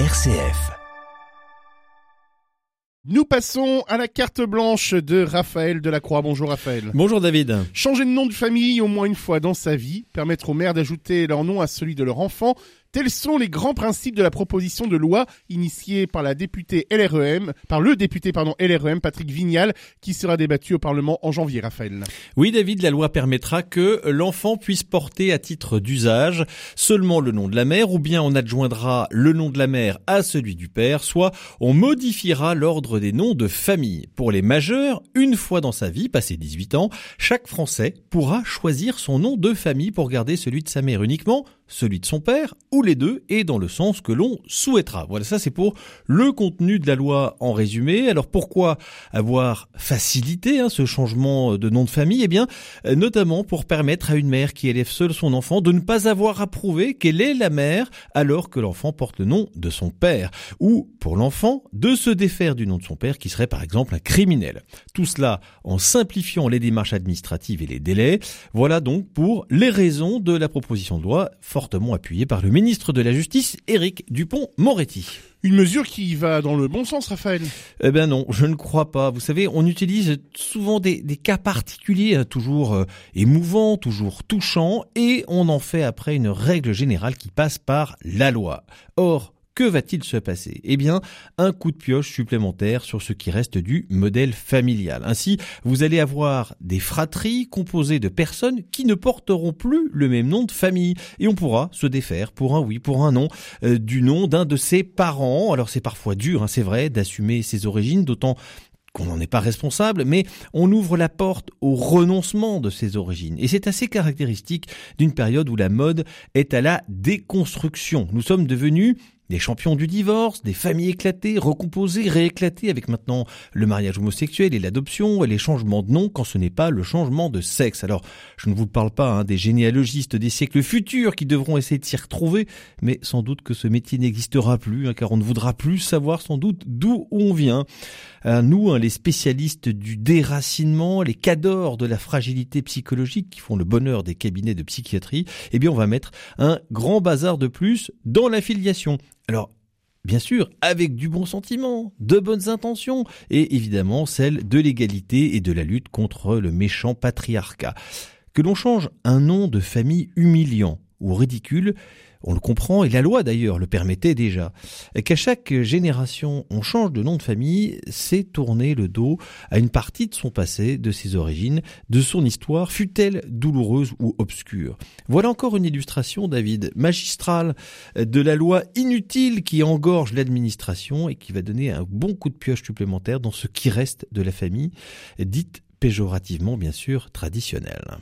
RCF. Nous passons à la carte blanche de Raphaël Delacroix. Bonjour Raphaël. Bonjour David. Changer de nom de famille au moins une fois dans sa vie, permettre aux mères d'ajouter leur nom à celui de leur enfant, Tels sont les grands principes de la proposition de loi initiée par la députée LREM, par le député pardon LREM Patrick Vignal, qui sera débattu au Parlement en janvier. Raphaël. Oui, David, la loi permettra que l'enfant puisse porter à titre d'usage seulement le nom de la mère, ou bien on adjoindra le nom de la mère à celui du père, soit on modifiera l'ordre des noms de famille. Pour les majeurs, une fois dans sa vie, passé 18 ans, chaque Français pourra choisir son nom de famille pour garder celui de sa mère uniquement celui de son père, ou les deux, et dans le sens que l'on souhaitera. Voilà, ça c'est pour le contenu de la loi en résumé. Alors pourquoi avoir facilité hein, ce changement de nom de famille? Eh bien, euh, notamment pour permettre à une mère qui élève seule son enfant de ne pas avoir à prouver qu'elle est la mère alors que l'enfant porte le nom de son père. Ou pour l'enfant, de se défaire du nom de son père qui serait par exemple un criminel. Tout cela en simplifiant les démarches administratives et les délais. Voilà donc pour les raisons de la proposition de loi fortement appuyé par le ministre de la Justice, Éric Dupont-Moretti. Une mesure qui va dans le bon sens, Raphaël? Eh ben non, je ne crois pas. Vous savez, on utilise souvent des, cas particuliers, hein, toujours euh, émouvants, toujours touchants, et on en fait après une règle générale qui passe par la loi. Or, que va-t-il se passer? Eh bien, un coup de pioche supplémentaire sur ce qui reste du modèle familial. Ainsi, vous allez avoir des fratries composées de personnes qui ne porteront plus le même nom de famille. Et on pourra se défaire pour un oui, pour un non, euh, du nom d'un de ses parents. Alors c'est parfois dur, hein, c'est vrai, d'assumer ses origines, d'autant qu'on n'en est pas responsable, mais on ouvre la porte au renoncement de ses origines. Et c'est assez caractéristique d'une période où la mode est à la déconstruction. Nous sommes devenus des champions du divorce, des familles éclatées, recomposées, rééclatées avec maintenant le mariage homosexuel et l'adoption et les changements de nom quand ce n'est pas le changement de sexe. Alors, je ne vous parle pas hein, des généalogistes des siècles futurs qui devront essayer de s'y retrouver, mais sans doute que ce métier n'existera plus, hein, car on ne voudra plus savoir sans doute d'où on vient. Euh, nous, hein, les spécialistes du déracinement, les cadors de la fragilité psychologique qui font le bonheur des cabinets de psychiatrie, eh bien on va mettre un grand bazar de plus dans l'affiliation. Alors, bien sûr, avec du bon sentiment, de bonnes intentions, et évidemment celle de l'égalité et de la lutte contre le méchant patriarcat. Que l'on change un nom de famille humiliant ou ridicule, on le comprend, et la loi d'ailleurs le permettait déjà. Qu'à chaque génération, on change de nom de famille, c'est tourner le dos à une partie de son passé, de ses origines, de son histoire, fut-elle douloureuse ou obscure. Voilà encore une illustration, David, magistrale de la loi inutile qui engorge l'administration et qui va donner un bon coup de pioche supplémentaire dans ce qui reste de la famille, dite péjorativement bien sûr traditionnelle.